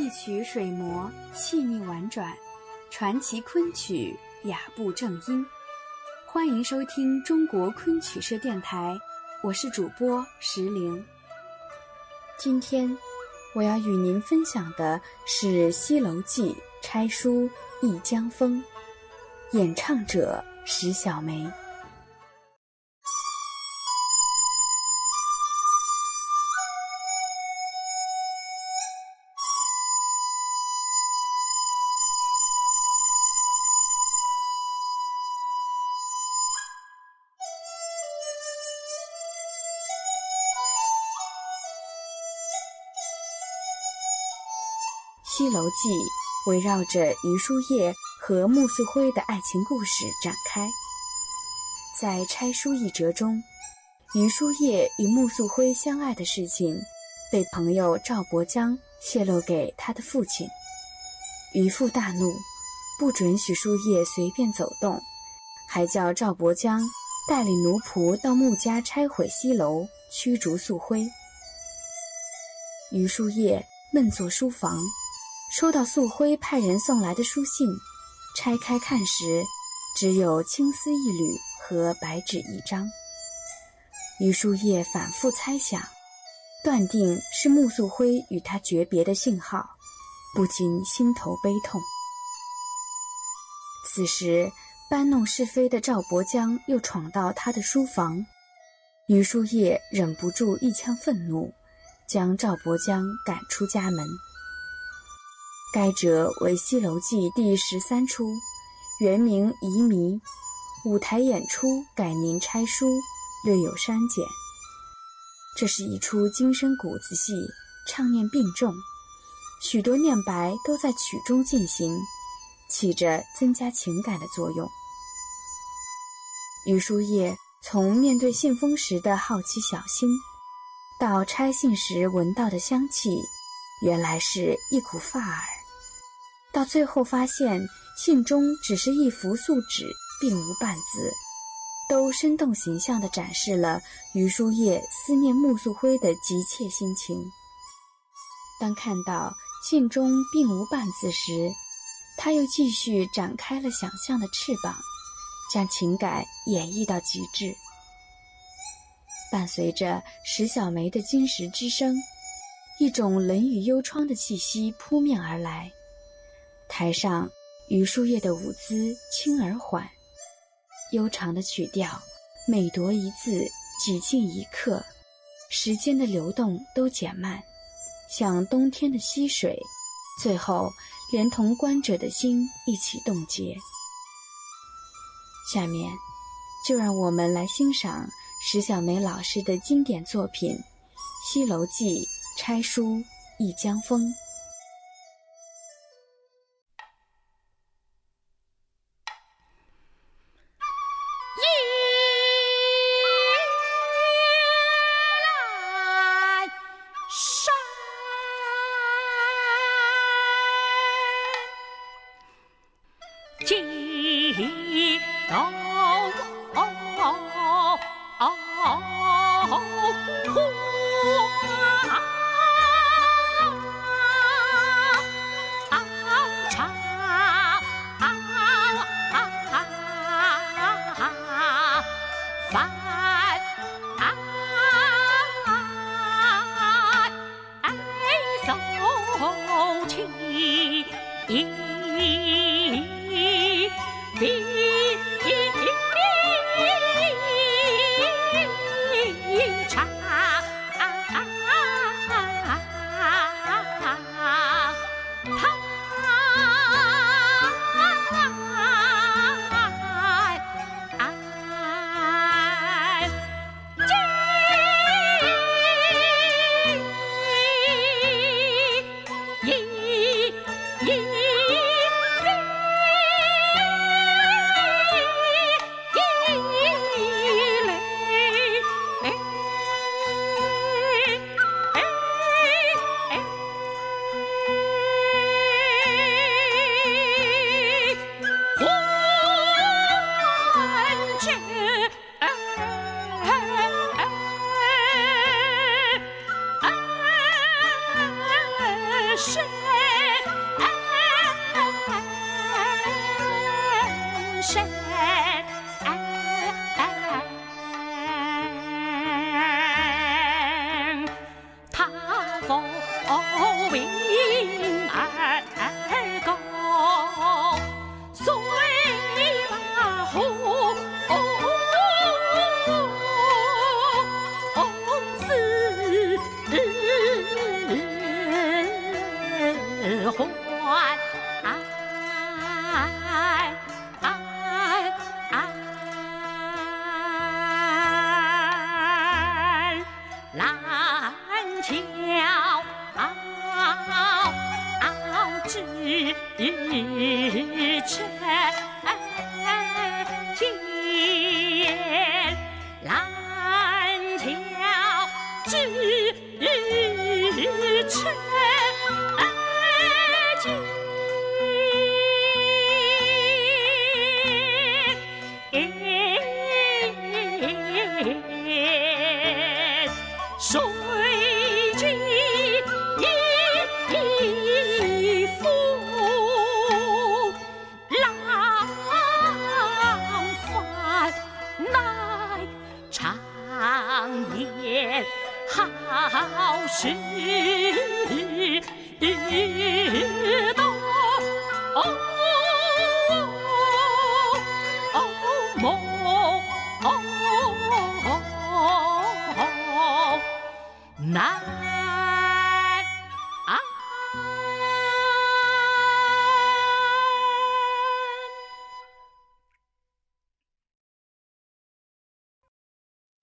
一曲水磨细腻婉转，传奇昆曲雅步正音。欢迎收听中国昆曲社电台，我是主播石玲。今天我要与您分享的是《西楼记》拆书《忆江风》，演唱者石小梅。《西楼记》围绕着余叔叶和穆素辉的爱情故事展开。在拆书一折中，余叔叶与穆素辉相爱的事情被朋友赵伯江泄露给他的父亲。余父大怒，不准许叔叶随便走动，还叫赵伯江带领奴仆到穆家拆毁西楼，驱逐素辉。余叔叶闷坐书房。收到素辉派人送来的书信，拆开看时，只有青丝一缕和白纸一张。于书叶反复猜想，断定是穆素辉与他诀别的信号，不禁心头悲痛。此时，搬弄是非的赵伯江又闯到他的书房，于书叶忍不住一腔愤怒，将赵伯江赶出家门。该折为《西楼记》第十三出，原名《遗迷》，舞台演出改名《拆书》，略有删减。这是一出精深谷子戏，唱念并重，许多念白都在曲中进行，起着增加情感的作用。余叔叶从面对信封时的好奇小心，到拆信时闻到的香气，原来是一股发耳。到最后发现信中只是一幅素纸，并无半字，都生动形象地展示了余书叶思念穆素辉的急切心情。当看到信中并无半字时，他又继续展开了想象的翅膀，将情感演绎到极致。伴随着石小梅的金石之声，一种冷雨幽窗的气息扑面而来。台上，余书叶的舞姿轻而缓，悠长的曲调，每夺一字，几近一刻，时间的流动都减慢，像冬天的溪水，最后连同观者的心一起冻结。下面，就让我们来欣赏石小梅老师的经典作品《西楼记》拆书《忆江风》。几度花草繁茂 be 心到一动。